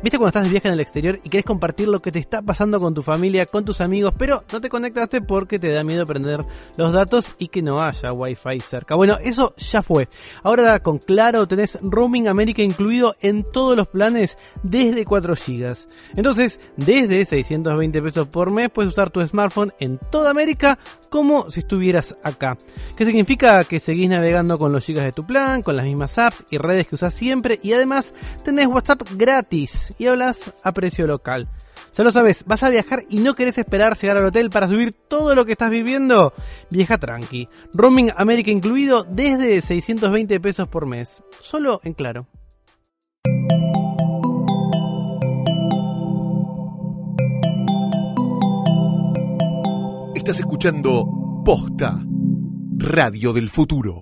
¿Viste cuando estás de viaje en el exterior y querés compartir lo que te está pasando con tu familia, con tus amigos, pero no te conectaste porque te da miedo prender los datos y que no haya wifi cerca? Bueno, eso ya fue. Ahora con Claro tenés Roaming América incluido en todos los planes desde 4 GB. Entonces, desde 620 pesos por mes puedes usar tu smartphone en toda América como si estuvieras acá. ¿Qué significa? Que seguís navegando con los gigas de tu plan, con las mismas apps y redes que usas siempre y además tenés WhatsApp gratis y hablas a precio local. Ya lo sabes, vas a viajar y no querés esperar llegar al hotel para subir todo lo que estás viviendo. Viaja tranqui. Roaming América incluido desde 620 pesos por mes. Solo en claro. Estás escuchando Posta, Radio del Futuro.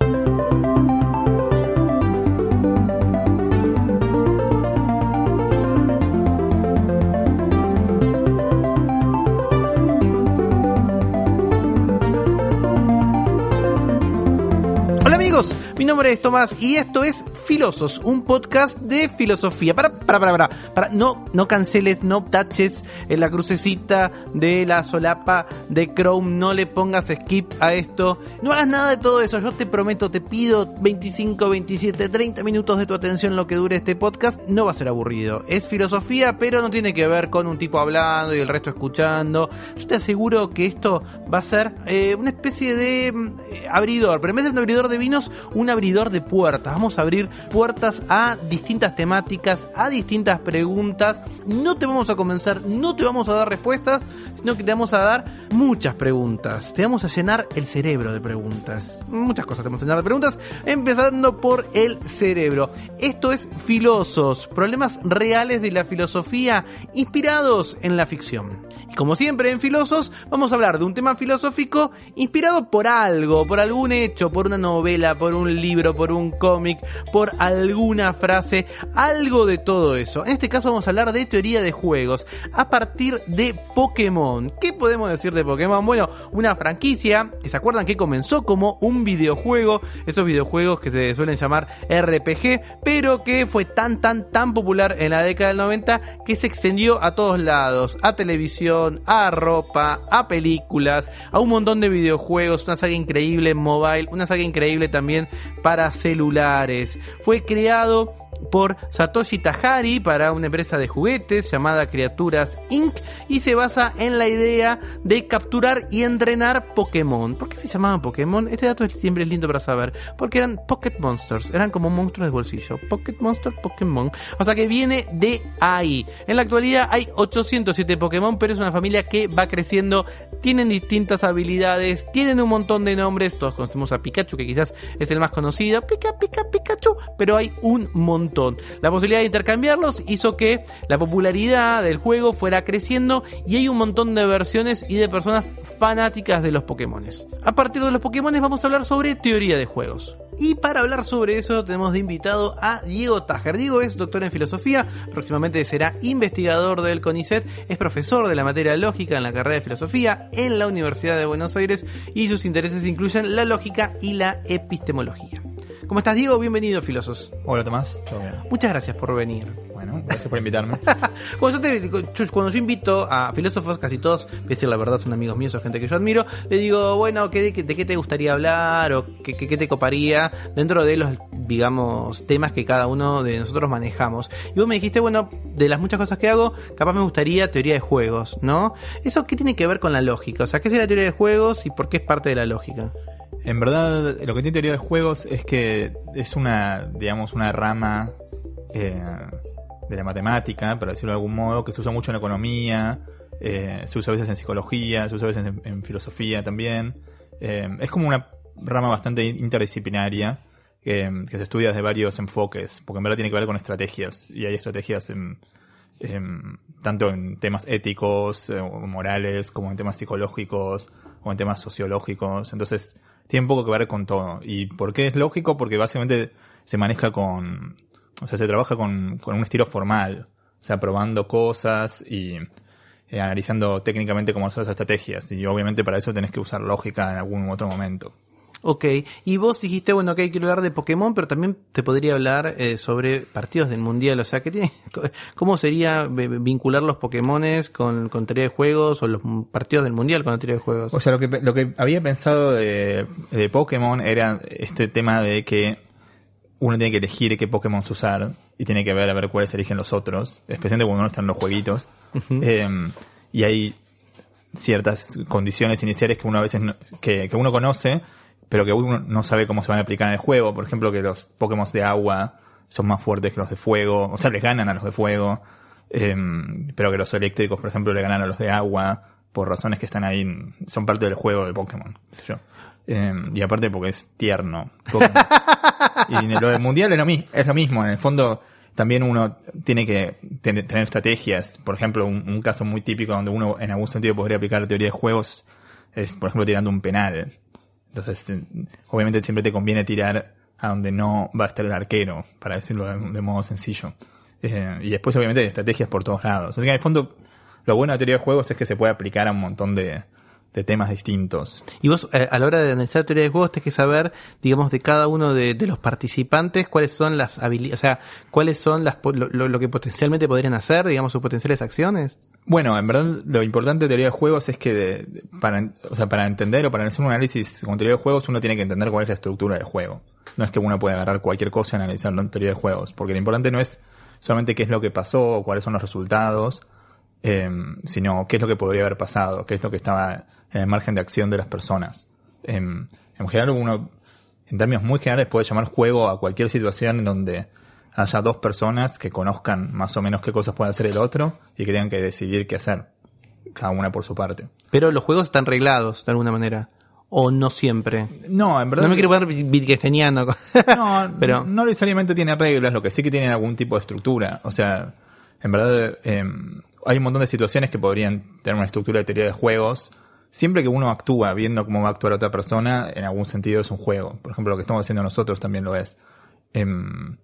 Mi nombre es Tomás y esto es Filosos, un podcast de filosofía. Para, para, para, para, para, no, no canceles, no taches en la crucecita de la solapa de Chrome, no le pongas skip a esto, no hagas nada de todo eso. Yo te prometo, te pido 25, 27, 30 minutos de tu atención lo que dure este podcast. No va a ser aburrido. Es filosofía, pero no tiene que ver con un tipo hablando y el resto escuchando. Yo te aseguro que esto va a ser eh, una especie de mm, eh, abridor, pero en vez de un abridor de vinos, abridor de puertas. Vamos a abrir puertas a distintas temáticas, a distintas preguntas. No te vamos a convencer, no te vamos a dar respuestas, sino que te vamos a dar muchas preguntas. Te vamos a llenar el cerebro de preguntas. Muchas cosas te vamos a llenar de preguntas, empezando por el cerebro. Esto es Filosos, problemas reales de la filosofía inspirados en la ficción. Y como siempre en Filosos, vamos a hablar de un tema filosófico inspirado por algo, por algún hecho, por una novela, por un libro, por un cómic, por alguna frase, algo de todo eso. En este caso vamos a hablar de teoría de juegos a partir de Pokémon. ¿Qué podemos decir de Pokémon? Bueno, una franquicia que se acuerdan que comenzó como un videojuego, esos videojuegos que se suelen llamar RPG, pero que fue tan tan tan popular en la década del 90 que se extendió a todos lados, a televisión, a ropa, a películas, a un montón de videojuegos, una saga increíble en mobile, una saga increíble también para celulares. Fue creado por Satoshi Tajari para una empresa de juguetes llamada Criaturas Inc. y se basa en la idea de capturar y entrenar Pokémon. ¿Por qué se llamaban Pokémon? Este dato siempre es lindo para saber. Porque eran Pocket Monsters, eran como monstruos de bolsillo. Pocket Monster, Pokémon. O sea que viene de ahí. En la actualidad hay 807 Pokémon, pero es una familia que va creciendo, tienen distintas habilidades, tienen un montón de nombres. Todos conocemos a Pikachu, que quizás es el más conocido. Pika, Pika, Pikachu. Pero hay un montón la posibilidad de intercambiarlos hizo que la popularidad del juego fuera creciendo y hay un montón de versiones y de personas fanáticas de los Pokémon. A partir de los Pokémon vamos a hablar sobre teoría de juegos. Y para hablar sobre eso tenemos de invitado a Diego Tajer. Diego es doctor en filosofía, próximamente será investigador del CONICET, es profesor de la materia lógica en la carrera de filosofía en la Universidad de Buenos Aires y sus intereses incluyen la lógica y la epistemología. ¿Cómo estás, Diego? Bienvenido, Filosos. Hola, Tomás. ¿Todo bien? Muchas gracias por venir. Bueno, gracias por invitarme. cuando, yo te, cuando yo invito a filósofos, casi todos, voy a decir la verdad, son amigos míos, son gente que yo admiro, le digo, bueno, ¿qué, de, de qué te gustaría hablar o qué, qué, qué, te coparía dentro de los, digamos, temas que cada uno de nosotros manejamos? Y vos me dijiste, bueno, de las muchas cosas que hago, capaz me gustaría teoría de juegos, ¿no? ¿Eso qué tiene que ver con la lógica? O sea, ¿qué es la teoría de juegos y por qué es parte de la lógica? En verdad, lo que tiene teoría de juegos es que es una, digamos, una rama eh, de la matemática, para decirlo de algún modo, que se usa mucho en economía, eh, se usa a veces en psicología, se usa a veces en, filosofía también. Eh, es como una rama bastante interdisciplinaria que se estudia desde varios enfoques, porque en verdad tiene que ver con estrategias, y hay estrategias en, tanto en temas éticos, o morales, como en temas psicológicos, o en temas sociológicos. Entonces, tiene poco que ver con todo. ¿Y por qué es lógico? Porque básicamente se maneja con, o sea, se trabaja con, con un estilo formal, o sea, probando cosas y eh, analizando técnicamente cómo son las estrategias. Y obviamente para eso tenés que usar lógica en algún otro momento. Ok, y vos dijiste, bueno, que quiero hablar de Pokémon, pero también te podría hablar eh, sobre partidos del Mundial, o sea, que tiene, ¿cómo sería v- vincular los Pokémones con, con teoría de juegos o los partidos del Mundial con la teoría de juegos? O sea, lo que, lo que había pensado de, de Pokémon era este tema de que uno tiene que elegir qué Pokémon usar y tiene que ver a ver cuáles eligen los otros, especialmente cuando uno está en los jueguitos. Eh, y hay ciertas condiciones iniciales que uno a veces no- que, que uno conoce, pero que uno no sabe cómo se van a aplicar en el juego. Por ejemplo, que los Pokémon de agua son más fuertes que los de fuego, o sea, les ganan a los de fuego, eh, pero que los eléctricos, por ejemplo, le ganan a los de agua por razones que están ahí, son parte del juego de Pokémon, qué sé yo. Eh, y aparte porque es tierno. Y en lo del mundial es lo, mi- es lo mismo, en el fondo también uno tiene que ten- tener estrategias. Por ejemplo, un, un caso muy típico donde uno en algún sentido podría aplicar la teoría de juegos es, por ejemplo, tirando un penal. Entonces, obviamente siempre te conviene tirar a donde no va a estar el arquero, para decirlo de, modo sencillo. Eh, y después, obviamente, hay estrategias por todos lados. Así que, en el fondo, lo bueno de la teoría de juegos es que se puede aplicar a un montón de, de temas distintos. Y vos, eh, a la hora de analizar teoría de juegos, tenés que saber, digamos, de cada uno de, de los participantes, cuáles son las habilidades, o sea, cuáles son las, po- lo, lo- que potencialmente podrían hacer, digamos, sus potenciales acciones. Bueno, en verdad lo importante de teoría de juegos es que de- de- para, o sea, para entender o para hacer un análisis con teoría de juegos uno tiene que entender cuál es la estructura del juego. No es que uno pueda agarrar cualquier cosa y analizarlo en teoría de juegos, porque lo importante no es solamente qué es lo que pasó o cuáles son los resultados, eh, sino qué es lo que podría haber pasado, qué es lo que estaba en el margen de acción de las personas. Eh, en general uno, en términos muy generales, puede llamar juego a cualquier situación en donde haya dos personas que conozcan más o menos qué cosas puede hacer el otro y que tengan que decidir qué hacer, cada una por su parte. Pero los juegos están reglados, de alguna manera. O no siempre. No, en verdad. No me quiero poner wittgensteiniano. No, pero no necesariamente tiene reglas, lo que sí que tienen algún tipo de estructura. O sea, en verdad eh, hay un montón de situaciones que podrían tener una estructura de teoría de juegos. Siempre que uno actúa viendo cómo va a actuar otra persona, en algún sentido es un juego. Por ejemplo, lo que estamos haciendo nosotros también lo es. Em,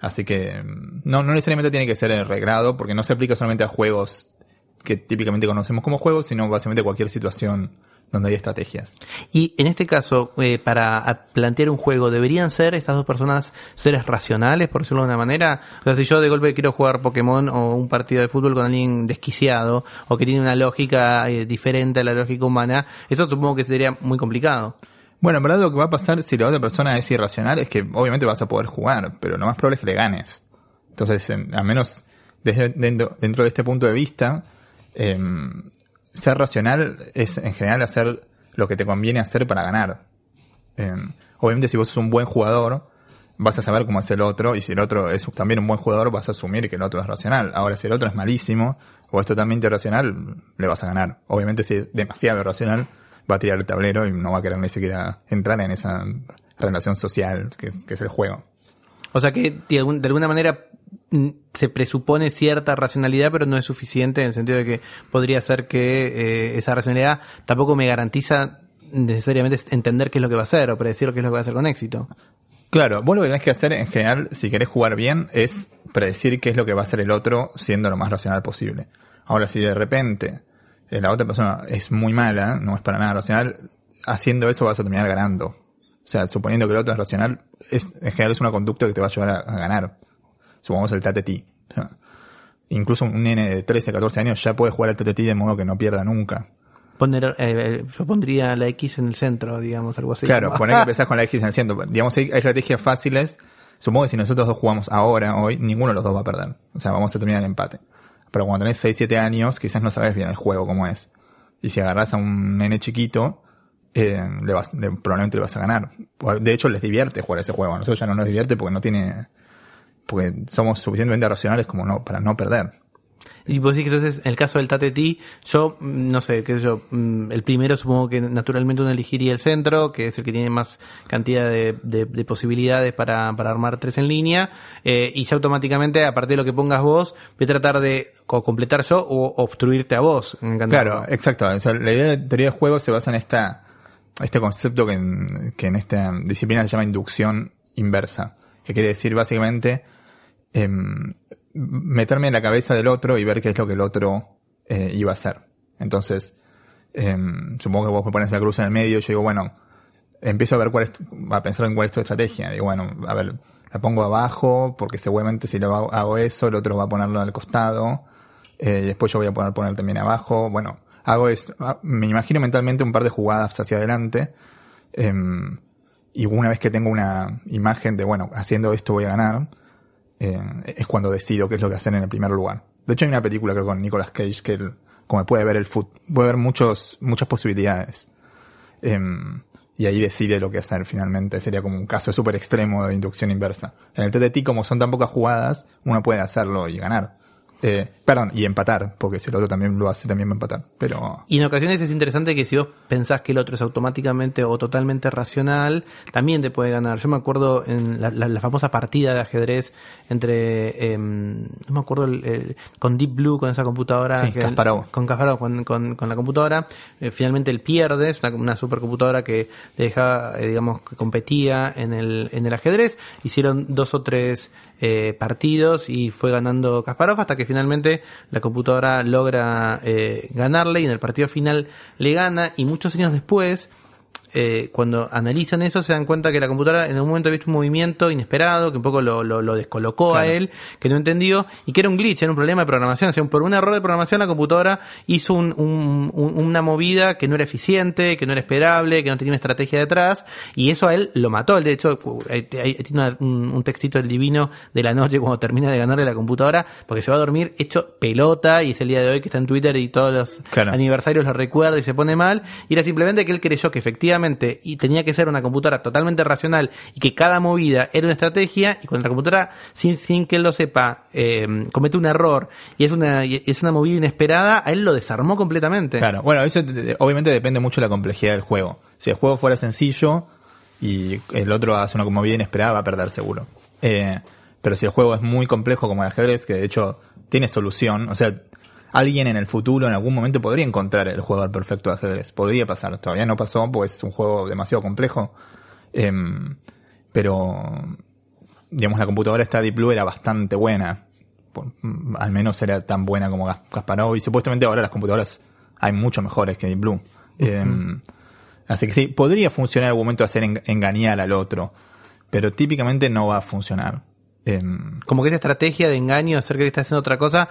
así que em, no, no necesariamente tiene que ser reglado, porque no se aplica solamente a juegos que típicamente conocemos como juegos, sino básicamente cualquier situación donde hay estrategias. Y en este caso, eh, para plantear un juego, ¿deberían ser estas dos personas seres racionales, por decirlo de una manera? O sea, si yo de golpe quiero jugar Pokémon o un partido de fútbol con alguien desquiciado o que tiene una lógica eh, diferente a la lógica humana, eso supongo que sería muy complicado. Bueno, en verdad lo que va a pasar si la otra persona es irracional es que obviamente vas a poder jugar, pero lo más probable es que le ganes. Entonces, en- al menos desde, dentro, dentro de este punto de vista, em, ser racional es en general hacer lo que te conviene hacer para ganar. Em, obviamente si vos sos un buen jugador, vas a saber cómo es el otro, y si el otro es también un buen jugador, vas a asumir que el otro es racional. Ahora, si el otro es malísimo o es totalmente irracional, le vas a ganar. Obviamente si es demasiado irracional, va a tirar el tablero y no va a querer ni siquiera entrar en esa relación social que, es- el juego. O sea que de, alguna manera se presupone cierta racionalidad, pero no es suficiente en el sentido de que podría ser que eh, esa racionalidad tampoco me garantiza necesariamente entender qué es lo que va a hacer o predecir qué es lo que va a hacer con éxito. Claro, vos lo que tenés que hacer en general, si querés jugar bien, es predecir qué es lo que va a hacer el otro siendo lo más racional posible. Ahora, si de repente eh, la otra persona es muy mala, no es para nada racional, haciendo eso vas a terminar ganando. O sea, suponiendo que el otro es racional, es, en general es una conducta que te va a llevar a, a ganar. Supongamos el TTT. O sea, incluso un nene de 13, 14 años ya puede jugar al TTT de modo que no pierda nunca. Poner, eh, yo pondría la X en el centro, digamos, algo así. Claro, poner que empezás con la X en el centro. Digamos, hay, hay estrategias fáciles. Supongo que si nosotros dos jugamos ahora, hoy, ninguno de los dos va a perder. O sea, vamos a terminar el empate. Pero cuando tenés 6, 7 años, quizás no sabes bien el juego cómo es. Y si agarras a un nene chiquito, eh, le vas, le- probablemente le vas a ganar. De hecho, les divierte jugar ese juego. A nosotros ya no nos divierte porque no tiene, porque somos suficientemente racionales como no, para no perder. Y vos decís que entonces, en el caso del Tateti, yo, mm, no sé, qué sé yo, mm, el primero supongo que naturalmente uno elegiría el centro, que es el que tiene más cantidad de, de- de posibilidades para, para armar tres en línea, eh, y ya automáticamente, a partir de lo que pongas vos, voy a tratar de o completar yo o obstruirte a vos. Claro, exacto. O sea, la idea de teoría de juego se basa en esta, este concepto que en, que en esta disciplina se llama inducción inversa, que quiere decir básicamente em, meterme en la cabeza del otro y ver qué es lo que el otro eh, iba a hacer. Entonces, em, supongo que vos me pones la cruz en el medio yo digo, bueno, empiezo a ver cuál es, a pensar en cuál es tu estrategia. Digo, bueno, a ver, la pongo abajo, porque seguramente si lo hago, eso, el otro va a ponerlo al costado, eh, después yo voy a poner, poner también abajo. Bueno, hago esto, ah, me imagino mentalmente un par de jugadas hacia adelante, em, y una vez que tengo una imagen de, bueno, haciendo esto voy a ganar, eh, es cuando decido qué es lo que hacer en el primer lugar. De hecho, hay una película creo con Nicolas Cage que él, como puede ver el foot, puede ver muchos, muchas posibilidades. Em, y ahí decide lo que hacer finalmente. Sería como un caso súper extremo de inducción inversa. En el TTT, como son tan pocas jugadas, uno puede hacerlo y ganar. Eh, perdón, y empatar, porque si el otro también lo hace, también va a empatar. Pero. Y en ocasiones es interesante que si vos pensás que el otro es automáticamente o totalmente racional, también te puede ganar. Yo me acuerdo en la, la- la famosa partida de ajedrez entre. em, no me acuerdo, el- el- con Deep Blue, con esa computadora. Sí, que- Kasparov. Con Kasparov, con, con, con la computadora. Eh, finalmente él pierde, es una, una supercomputadora que le dejaba, eh, digamos, que competía en el, en el ajedrez. Hicieron dos o tres eh, partidos y fue ganando Kasparov hasta que finalmente la computadora logra eh, ganarle y en el partido final le gana y muchos años después eh, cuando analizan eso se dan cuenta que la computadora en un momento había visto un movimiento inesperado que un poco lo, lo, lo descolocó a él, que no entendió y que era un glitch, era un problema de programación. O sea, por un error de programación la computadora hizo un- un- un- una movida que no era eficiente, que no era esperable, que no tenía una estrategia detrás y eso a él lo mató. De hecho, tiene un, un textito del divino de la noche cuando termina de ganarle la computadora porque se va a dormir hecho pelota y es el día de hoy que está en Twitter y todos los Claro. aniversarios lo recuerda y se pone mal. Y era simplemente que él creyó que efectivamente y tenía que ser una computadora totalmente racional y que cada movida era una estrategia y cuando la computadora, sin, sin que él lo sepa, eh, comete un error y es una, es una movida inesperada, a él lo desarmó completamente. Claro, bueno, eso de- obviamente depende mucho de la complejidad del juego. Si el juego fuera sencillo y el otro hace una movida inesperada, va a perder seguro. Eh, pero si el juego es muy complejo como el ajedrez, que de hecho tiene solución, o sea, alguien en el futuro en algún momento podría encontrar el jugador perfecto de ajedrez. Podría pasar, todavía no pasó, pues es un juego demasiado complejo. Em, pero, digamos, la computadora esta Deep Blue era bastante buena. Por- mm, al menos era tan buena como Kasparov. Y supuestamente ahora las computadoras hay mucho mejores que Deep Blue. Em, así que sí, podría funcionar en algún momento hacer en- engañar al otro. Pero típicamente no va a funcionar. Em, Como que esa estrategia de engaño, hacer que está haciendo otra cosa,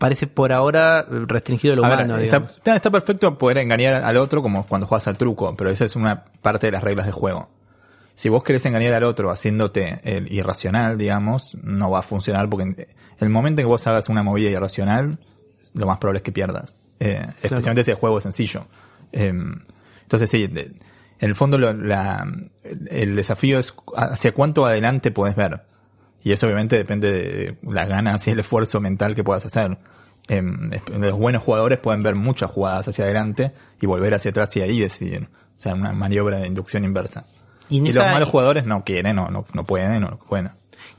parece por ahora restringido a lo A ver, humano. está, digamos. está- está perfecto poder engañar al otro como cuando juegas al truco, pero esa es una parte de las reglas de juego. Si vos querés engañar al otro haciéndote el irracional, digamos, no va a funcionar porque en el momento en que vos hagas una movida irracional, lo más probable es que pierdas. Eh, Especialmente si el juego es sencillo. Eh, entonces sí, de- en el fondo lo- la- el desafío es hacia cuánto adelante podés ver. Y eso obviamente depende de las ganas y el esfuerzo mental que puedas hacer. Em, los buenos jugadores pueden ver muchas jugadas hacia adelante y volver hacia atrás y ahí decidir. O sea, una maniobra de inducción inversa. Y los malos jugadores no quieren, no, no, no pueden, no pueden.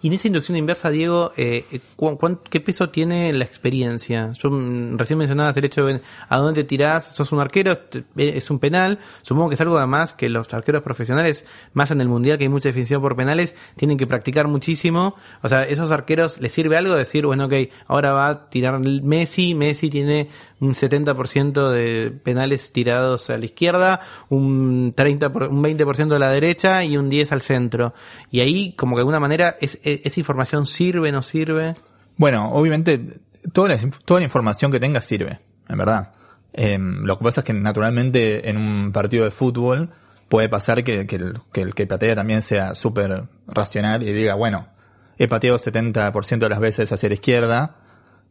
Y en esa inducción inversa, Diego, eh, ¿cu- cuán- ¿qué peso tiene la experiencia? Yo mm, recién mencionabas el hecho de a dónde te tirás, sos un arquero, eh, es un penal. Supongo que es algo además que los arqueros profesionales, más en el mundial que hay mucha definición por penales, tienen que practicar muchísimo. O sea, esos arqueros les sirve algo decir, bueno, ok, ahora va a tirar Messi, Messi tiene un 70% de penales tirados a la izquierda, un 30 por- un 20% a la derecha y un 10 al centro. Y ahí como que de alguna manera es, es- esa información sirve, no sirve. Bueno, obviamente, toda la, toda la información que tengas sirve, en verdad. Em, lo que pasa es que naturalmente en un partido de fútbol puede pasar que, que el, que el que patea también sea súper racional y diga, bueno, he pateado 70% de las veces hacia la izquierda,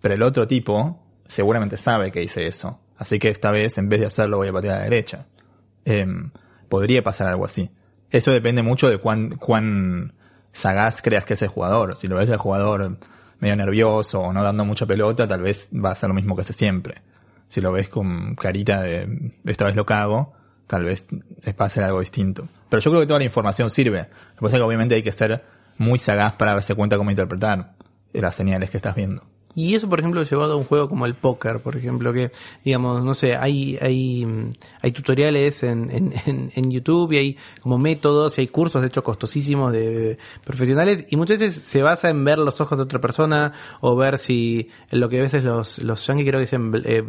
pero el otro tipo seguramente sabe que hice eso. Así que esta vez, en vez de hacerlo, voy a patear a la derecha. Em, podría pasar algo así. Eso depende mucho de cuán, cuán sagaz creas que es el jugador. Si lo ves al jugador medio nervioso o no dando mucha pelota, tal vez va a ser lo mismo que hace siempre. Si lo ves con carita de esta vez lo cago, tal vez va a ser algo distinto. Pero yo creo que toda la información sirve. Lo que pasa es que obviamente hay que ser muy sagaz para darse cuenta cómo interpretar las señales que estás viendo. Y eso, por ejemplo, llevado a un juego como el póker, por ejemplo, que, digamos, no sé, hay, hay, mm, hay tutoriales en, en, en, YouTube y hay como métodos y hay cursos, de hecho, costosísimos de profesionales y muchas veces se basa en ver los ojos de otra persona o ver si lo que a veces los, los yankees creo que dicen eh,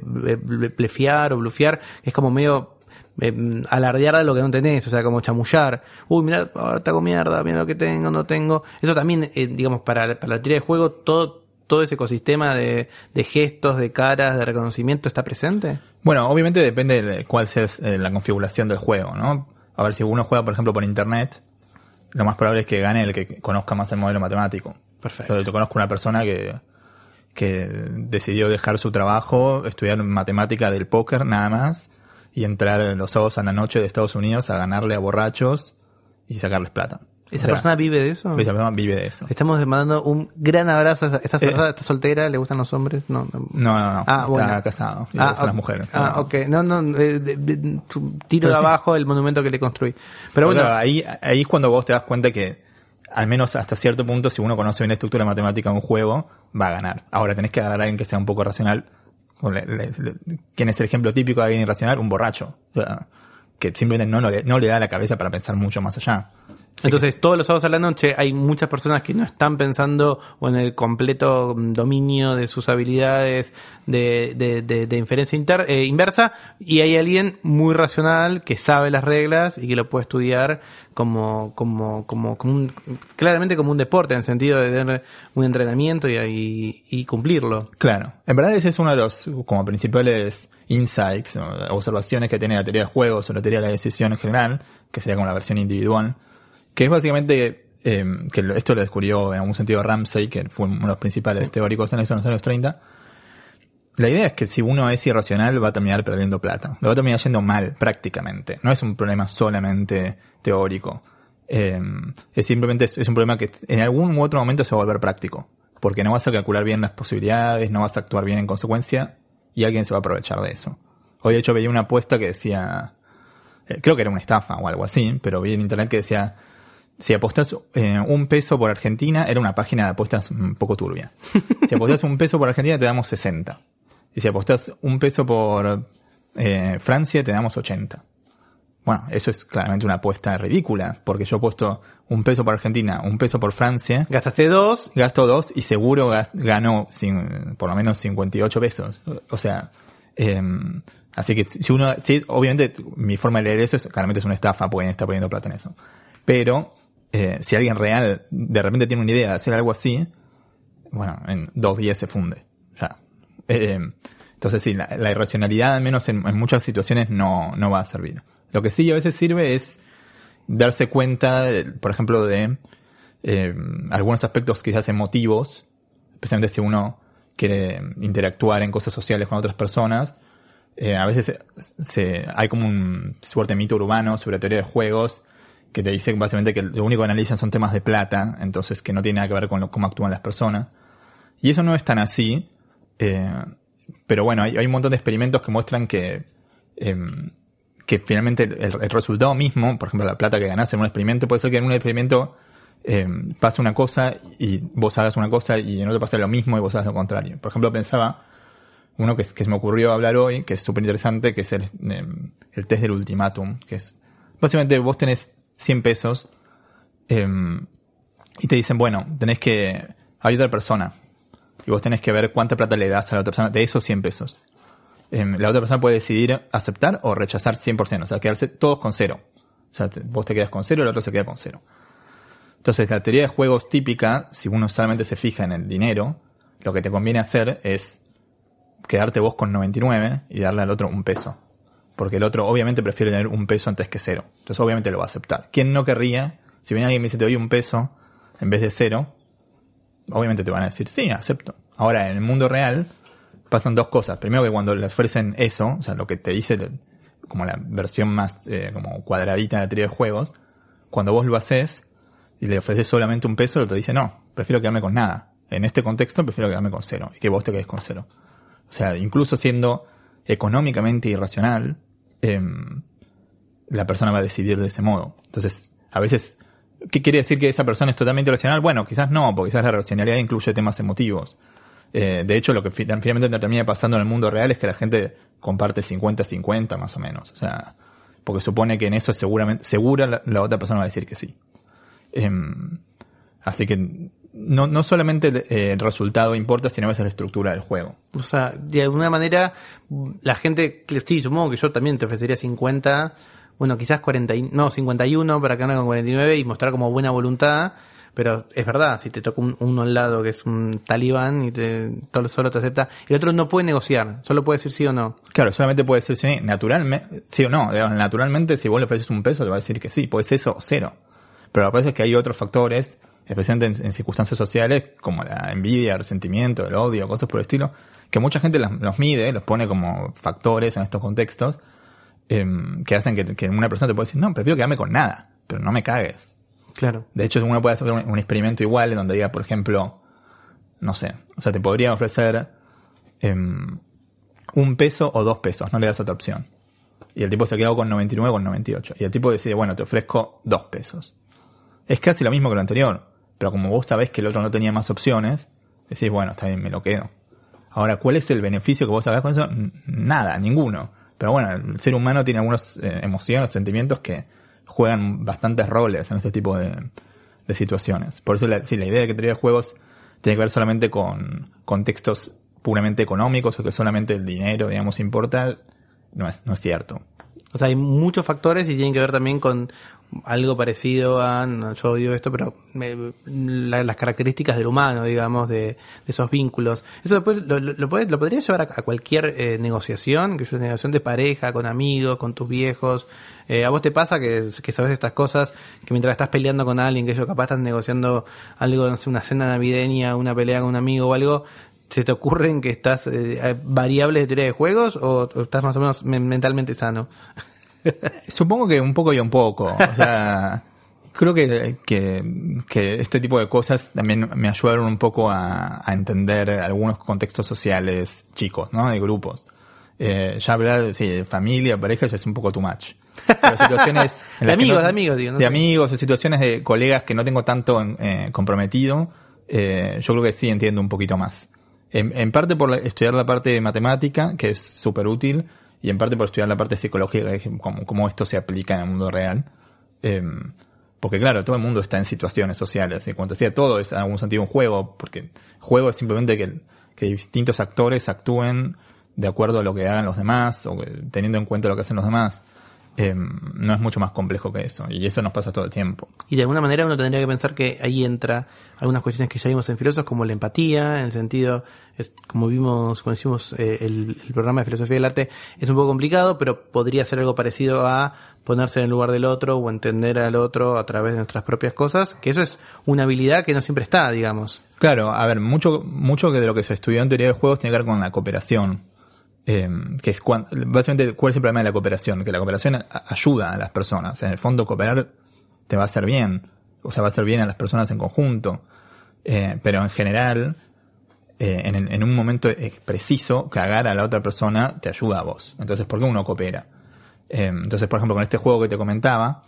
o blufear, es como medio eh, alardear de lo que no tenés, o sea, como chamullar. Uy, mira, ahora te hago mierda, mira lo que tengo, no tengo. Eso también, eh, digamos, para, para la teoría de juego, todo, todo ese ecosistema de, de gestos, de caras, de reconocimiento está presente. Bueno, obviamente depende de cuál sea eh, la configuración del juego, ¿no? A ver, si uno juega, por ejemplo, por internet, lo más probable es que gane el que conozca más el modelo matemático. Perfecto. Yo conozco una persona que, que decidió dejar su trabajo, estudiar matemática del póker nada más, y entrar los sábados a la noche de Estados Unidos a ganarle a borrachos y sacarles plata. ¿Esa O sea, persona vive de eso? esa persona vive de eso. Estamos mandando un gran abrazo a esa, esta Eh. persona, está soltera, le gustan los hombres, no, no. No, no. Ah, está bueno. casado. Y Ah, le gustan las mujeres. Ah, ok. No, no, eh, de- de- tiro de sí. abajo el monumento que le construí. Pero bueno, ahí, ahí es cuando vos te das cuenta que, al menos hasta cierto punto, si uno conoce bien la estructura matemática de un juego, va a ganar. Ahora tenés que agarrar a alguien que sea un poco racional. Le- le- le- ¿Quién es el ejemplo típico de alguien irracional? Un borracho. O sea, que simplemente no, no, le, no le da la cabeza para pensar mucho más allá. Entonces todos los sábados a la noche hay muchas personas que no están pensando o en el completo dominio de sus habilidades de, de, de- de inferencia inter- eh, inversa y hay alguien muy racional que sabe las reglas y que lo puede estudiar como, como, como, como un, claramente como un deporte en el sentido de tener un entrenamiento y, y, y cumplirlo. Claro. En verdad ese es uno de los como principales insights observaciones que tiene la teoría de juegos o la teoría de la decisión en general, que sería como la versión individual, que es básicamente eh, que esto lo descubrió en algún sentido Ramsey, que fue uno de los principales teóricos en eso en los años 30. La idea es que si uno es irracional va a terminar perdiendo plata. Lo va a terminar yendo mal prácticamente. No es un problema solamente teórico. Eh, es simplemente es, es un problema que en algún u otro momento se va a volver práctico. Porque no vas a calcular bien las posibilidades, no vas a actuar bien en consecuencia y alguien se va a aprovechar de eso. Hoy de hecho veía una apuesta que decía, eh, creo que era una estafa o algo así, pero vi en internet que decía, si apostas eh, un peso por Argentina, era una página de apuestas un poco turbia. Si apostas un peso por Argentina, te damos 60. Y si apostas un peso por eh, Francia, te damos 80. Bueno, eso es claramente una apuesta ridícula, porque yo he puesto un peso por Argentina, un peso por Francia, Gastaste dos, gasto dos y seguro gas- gano cin- por lo menos 58 pesos. O sea, em, así que si uno, sí, obviamente mi forma de leer eso es, claramente es una estafa, pueden estar poniendo plata en eso. Pero, eh, si alguien real de repente tiene una idea de hacer algo así, bueno, en dos días se funde. Ya. Eh, entonces sí, la, la irracionalidad, al menos en, muchas situaciones, no, no va a servir. Lo que sí a veces sirve es darse cuenta, por ejemplo, de eh, algunos aspectos quizás emotivos, especialmente si uno quiere interactuar en cosas sociales con otras personas. A veces se, hay como un suerte mito urbano sobre teoría de juegos que te dice básicamente que lo único que analizan son temas de plata, entonces que no tiene nada que ver con lo- cómo actúan las personas. Y eso no es tan así, eh, pero bueno, hay, un montón de experimentos que muestran que, em, que finalmente el, resultado mismo, por ejemplo, la plata que ganás en un experimento, puede ser que en un experimento em, pase una cosa y vos hagas una cosa y en otro pase lo mismo y vos hagas lo contrario. Por ejemplo, pensaba, uno que, que se me ocurrió hablar hoy, que es súper interesante, que es el, em, el test del ultimátum, que es básicamente vos tenés 100 pesos em, y te dicen, bueno, tenés que, hay otra persona y vos tenés que ver cuánta plata le das a la otra persona de esos 100 pesos. Em, la otra persona puede decidir aceptar o rechazar 100%, o sea, quedarse todos con cero. O sea, vos te quedas con cero y el otro se queda con cero. Entonces, la teoría de juegos típica, si uno solamente se fija en el dinero, lo que te conviene hacer es quedarte vos con 99 y darle al otro un peso. Porque el otro obviamente prefiere tener un peso antes que cero. Entonces obviamente lo va a aceptar. ¿Quién no querría? Si viene alguien y me dice te doy un peso en vez de cero, obviamente te van a decir sí, acepto. Ahora, en el mundo real pasan dos cosas. Primero que cuando le ofrecen eso, o sea, lo que te dice como la versión más eh, como cuadradita de la de juegos, cuando vos lo haces y le ofreces solamente un peso, el otro dice no, prefiero quedarme con nada. En este contexto prefiero quedarme con cero y que vos te quedes con cero. O sea, incluso siendo económicamente irracional, em, la persona va a decidir de ese modo. Entonces, a veces, ¿qué quiere decir que esa persona es totalmente irracional? Bueno, quizás no, porque quizás la racionalidad incluye temas emotivos. Eh, de hecho, lo que fi- finalmente termina pasando en el mundo real es que la gente comparte 50-50 más o menos. O sea, porque supone que en eso seguramente, segura la, la otra persona va a decir que sí. Em, así que no, no solamente el, eh, el resultado importa, sino a veces la estructura del juego. O sea, de alguna manera, la gente, sí, supongo que yo también te ofrecería 50, bueno, quizás 40, y- no, 51 para ganar con 49 y mostrar como buena voluntad. Pero es verdad, si te toca un, uno al lado que es un talibán y te, todo, solo te acepta, el otro no puede negociar, solo puede decir sí o no. Claro, solamente puede ser sí, naturalmente, sí o no. Naturalmente, si vos le ofreces un peso, te va a decir que sí, puede ser eso o cero. Pero lo que pasa es que hay otros factores, especialmente en, en circunstancias sociales, como la envidia, el resentimiento, el odio, cosas por el estilo, que mucha gente los, los mide, los pone como factores en estos contextos, em, que hacen que, que una persona te puede decir, no, prefiero quedarme con nada, pero no me cagues. Claro. De hecho, uno puede hacer un, un experimento igual en donde diga, por ejemplo, no sé, o sea, te podría ofrecer em, un peso o dos pesos, no le das otra opción. Y el tipo se quedó con 99 con 98. Y el tipo decide, bueno, te ofrezco dos pesos. Es casi lo mismo que lo anterior, pero como vos sabés que el otro no tenía más opciones, decís, bueno, está bien, me lo quedo. Ahora, ¿cuál es el beneficio que vos sacás con eso? Nada, ninguno. Pero bueno, el ser humano tiene algunas eh, emociones, sentimientos que juegan bastantes roles en este tipo de, de situaciones. Por eso, la, sí, la idea de que teoría de juegos tiene que ver solamente con contextos puramente económicos o que solamente el dinero, digamos, importa, no es, no es cierto. O sea, hay muchos factores y tienen que ver también con algo parecido a, no, yo odio esto, pero me- la- las características del humano, digamos, de, esos vínculos. Eso después lo, lo, lo llevar a, cualquier eh, negociación, que es una negociación de pareja, con amigos, con tus viejos. Eh, ¿A vos te pasa que, que sabes estas cosas, que mientras estás peleando con alguien, que ellos capaz están negociando algo, no sé, una cena navideña, una pelea con un amigo o algo, ¿Se te ocurren que estás eh, variables de teoría de juegos o, estás más o menos men- mentalmente sano? Supongo que un poco y un poco. O sea, creo que, que, que este tipo de cosas también me ayudaron un poco a, a entender algunos contextos sociales chicos, ¿no? De grupos. Eh, ya hablar de, sí, de familia, pareja, ya es un poco too much. Pero situaciones De amigos, de amigos, digo, no de amigos o situaciones de colegas que no tengo tanto eh, comprometido, eh, yo creo que sí entiendo un poquito más. En, en parte por estudiar la parte de matemática, que es súper útil, y en parte por estudiar la parte psicológica, cómo, cómo esto se aplica en el mundo real. Eh, porque claro, todo el mundo está en situaciones sociales, y cuando decía todo es en algún sentido un juego, porque juego es simplemente que, que distintos actores actúen de acuerdo a lo que hagan los demás, o que- teniendo en cuenta lo que hacen los demás. Eh, no es mucho más complejo que eso, y eso nos pasa todo el tiempo. Y de alguna manera uno tendría que pensar que ahí entra algunas cuestiones que ya vimos en Filósofos, como la empatía, en el sentido, es, como vimos cuando hicimos eh, el, el programa de filosofía del arte, es un poco complicado, pero podría ser algo parecido a ponerse en el lugar del otro o entender al otro a través de nuestras propias cosas, que eso es una habilidad que no siempre está, digamos. Claro, a ver, mucho, mucho que de lo que se estudió en teoría de juegos tiene que ver con la cooperación. Eh, que es cuan- básicamente, ¿cuál es el problema de la cooperación? Que la cooperación ayuda a las personas. En el fondo, cooperar te va a hacer bien. O sea, va a hacer bien a las personas en conjunto. Eh, pero en general, eh, en, un momento preciso, cagar a la otra persona te ayuda a vos. Entonces, ¿por qué uno coopera? Eh, entonces, por ejemplo, con este juego que te comentaba,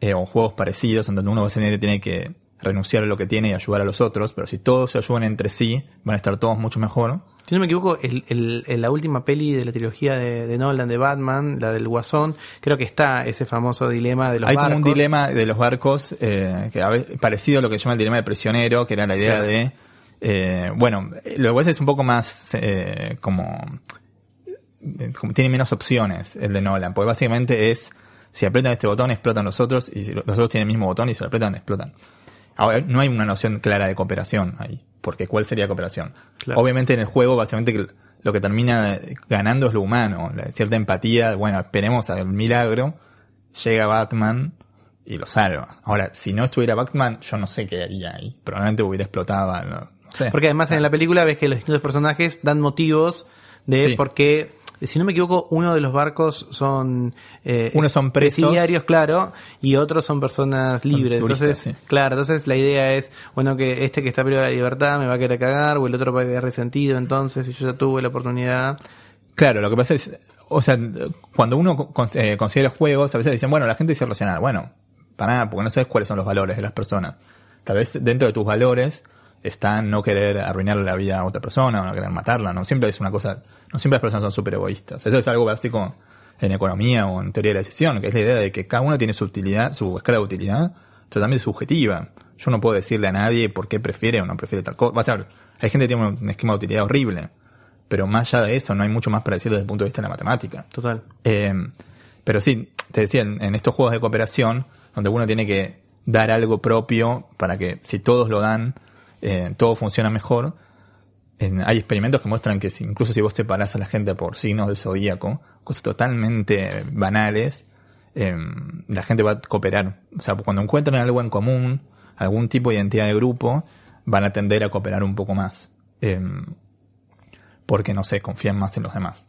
eh, o juegos parecidos, en donde uno básicamente tiene que renunciar a lo que tiene y ayudar a los otros, pero si todos se ayudan entre sí, van a estar todos mucho mejor. Si no me equivoco, el, el- la última peli de la trilogía de, de Nolan de Batman, la del Guasón, creo que está ese famoso dilema de los Hay barcos. como un dilema de los barcos, eh, que a veces- parecido a lo que se llama el dilema del prisionero, que era la idea Claro. de, eh, bueno, lo pasa es un poco más eh, como, eh, como tiene menos opciones el de Nolan, porque básicamente es, si aprietan este botón explotan los otros, y si los otros tienen el mismo botón y si lo aprietan explotan. Ahora, no hay una noción clara de cooperación ahí, porque ¿cuál sería cooperación? Claro. Obviamente en el juego, básicamente lo que termina ganando es lo humano, la cierta empatía, bueno, esperemos al milagro, llega Batman y lo salva. Ahora, si no estuviera Batman, yo no sé qué haría ahí. Probablemente hubiera explotado, no, no sé. Porque además en la película ves que los distintos personajes dan motivos de Sí. por qué, si no me equivoco, uno de los barcos son eh, Unos son presos. presidiarios, claro, y otros son personas libres. turistas, entonces, sí. claro, entonces la idea es, bueno, que este que está privado de la libertad me va a querer cagar, o el otro va a quedar resentido, entonces, si yo ya tuve la oportunidad. Claro, lo que pasa es, o sea, cuando uno eh, considera juegos, a veces dicen, bueno, la gente es irracional. Bueno, para nada, porque no sabes cuáles son los valores de las personas. Tal vez dentro de tus valores está no querer arruinarle la vida a otra persona o no querer matarla, no siempre es una cosa, no siempre las personas son súper egoístas. Eso es algo básico en economía o en teoría de la decisión, que es la idea de que cada uno tiene su utilidad, su escala de utilidad totalmente subjetiva. Yo no puedo decirle a nadie por qué prefiere o no prefiere tal cosa. Va a ser, hay gente que tiene un esquema de utilidad horrible, pero más allá de eso no hay mucho más para decir desde el punto de vista de la matemática. Total. Eh, pero sí, te decía, en, en estos juegos de cooperación, donde uno tiene que dar algo propio para que si todos lo dan, eh, todo funciona mejor. En- hay experimentos que muestran que si- incluso si vos separás a la gente por signos del zodíaco, cosas totalmente banales, eh, la gente va a cooperar. O sea, cuando encuentran algo en común, algún tipo de identidad de grupo, van a tender a cooperar un poco más. Eh, porque, no sé, confían más en los demás.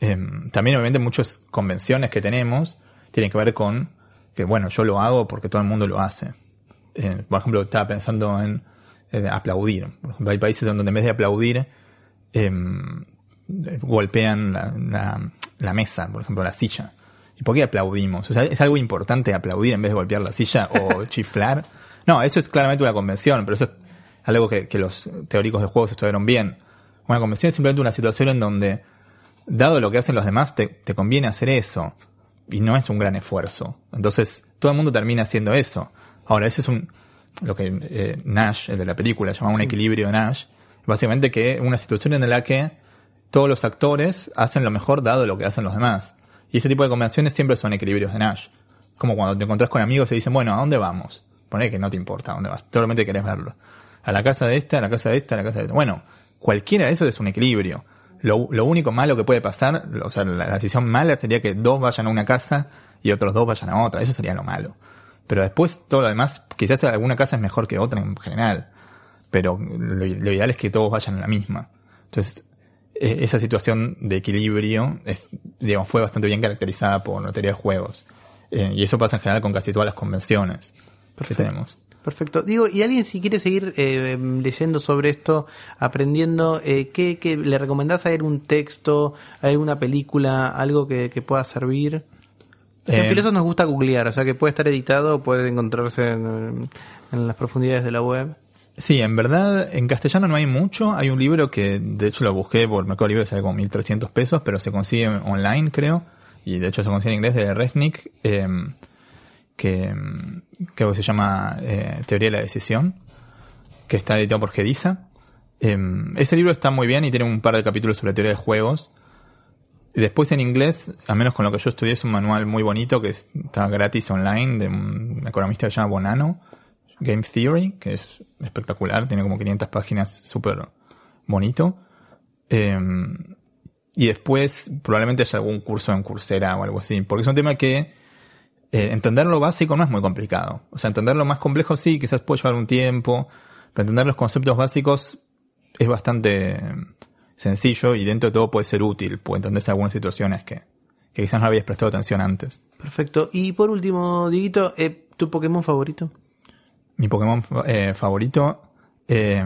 Eh, también, obviamente, muchas convenciones que tenemos tienen que ver con que, bueno, yo lo hago porque todo el mundo lo hace. Eh, por ejemplo, estaba pensando en eh, aplaudir. Por ejemplo, hay países donde en vez de aplaudir, eh, golpean la, la- la mesa, por ejemplo, la silla. ¿Y por qué aplaudimos? O sea, ¿es algo importante aplaudir en vez de golpear la silla o chiflar? No, eso es claramente una convención, pero eso es algo que, que los teóricos de juegos estudiaron bien. Una convención es simplemente una situación en donde, dado lo que hacen los demás, te, te conviene hacer eso. Y no es un gran esfuerzo. Entonces, todo el mundo termina haciendo eso. Ahora, ese es un, lo que eh, Nash, el de la película, llamaba un equilibrio de Nash. Básicamente que una situación en la que todos los actores hacen lo mejor dado lo que hacen los demás. Y este tipo de convenciones siempre son equilibrios de Nash. Como cuando te encontrás con amigos y dicen, bueno, ¿a dónde vamos? Poné que no te importa a dónde vas, solamente querés verlo. A la casa de esta, a la casa de esta, a la casa de esta. Bueno, cualquiera de esos es un equilibrio. Lo, lo único malo que puede pasar, o sea, la, la decisión mala sería que dos vayan a una casa y otros dos vayan a otra. Eso sería lo malo. Pero después todo lo demás, quizás alguna casa es mejor que otra en general. Pero lo, lo ideal es que todos vayan a la misma. Entonces, eh, esa situación de equilibrio es, digamos, fue bastante bien caracterizada por la teoría de juegos. Eh, y eso pasa en general con casi todas las convenciones que tenemos. Perfecto. Digo, y alguien si quiere seguir eh, leyendo sobre esto, aprendiendo, eh, ¿qué, qué le recomendás a él un texto, alguna película, algo que, que pueda servir? En Eh, Filosos nos gusta googlear, o sea que puede estar editado, puede encontrarse en, en las profundidades de la web. Sí, en verdad, en castellano no hay mucho. Hay un libro que, de hecho, lo busqué por Mercado Libre, sale como 1300 pesos, pero se consigue online, creo. Y de hecho se consigue en inglés de Resnick, eh, que em, creo que se llama eh, Teoría de la Decisión, que está editado por Gedisa. Eh, ese libro está muy bien y tiene un par de capítulos sobre teoría de juegos. Y Después en inglés, al menos con lo que yo estudié, es un manual muy bonito que está gratis online de un economista que se llama Bonanno, Game Theory, que es espectacular, tiene como 500 páginas, súper bonito. Eh, y después probablemente haya algún curso en Coursera o algo así, porque es un tema que eh, entender lo básico no es muy complicado. O sea, entender lo más complejo sí, quizás puede llevar un tiempo, pero entender los conceptos básicos es bastante sencillo y dentro de todo puede ser útil, puede entenderse algunas situaciones que, que quizás no habías prestado atención antes. Perfecto. Y por último, Diguito, eh, ¿tu Pokémon favorito? Mi Pokémon eh, favorito... eh,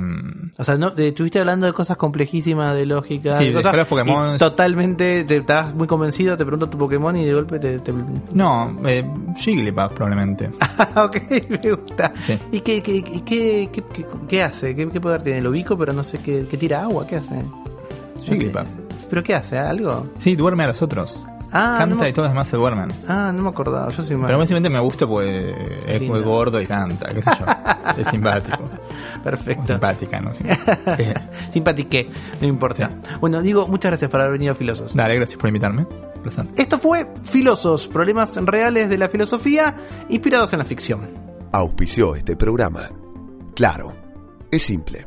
O sea, no, de- estuviste hablando de cosas complejísimas, de lógica, Sí, de cosas, los Pokémon. totalmente, te estabas muy convencido, te pregunto tu Pokémon y de golpe te... te... no, eh, Jigglypuff probablemente. Ah, ok, me gusta. Sí. ¿Y qué, qué, y qué, qué, hace? ¿Qué, poder tiene? Lo ubico, pero no sé qué, qué tira agua, ¿qué hace? Jigglypuff. ¿Pero qué hace? ¿Algo? Sí, duerme a los otros. Ah, Canta no me- y todos los demás se duermen. Ah, no me acordaba, yo soy malo. Pero básicamente me gusta porque es muy gordo y canta, qué sé yo. es simpático. O Perfecto. simpática, ¿no? Simpatiqué, no importa. Bueno, digo, muchas gracias por haber venido a Filosos. Dale, gracias por invitarme. Placer. Esto fue Filosos, problemas reales de la filosofía inspirados en la ficción. Auspició este programa. Claro, es simple.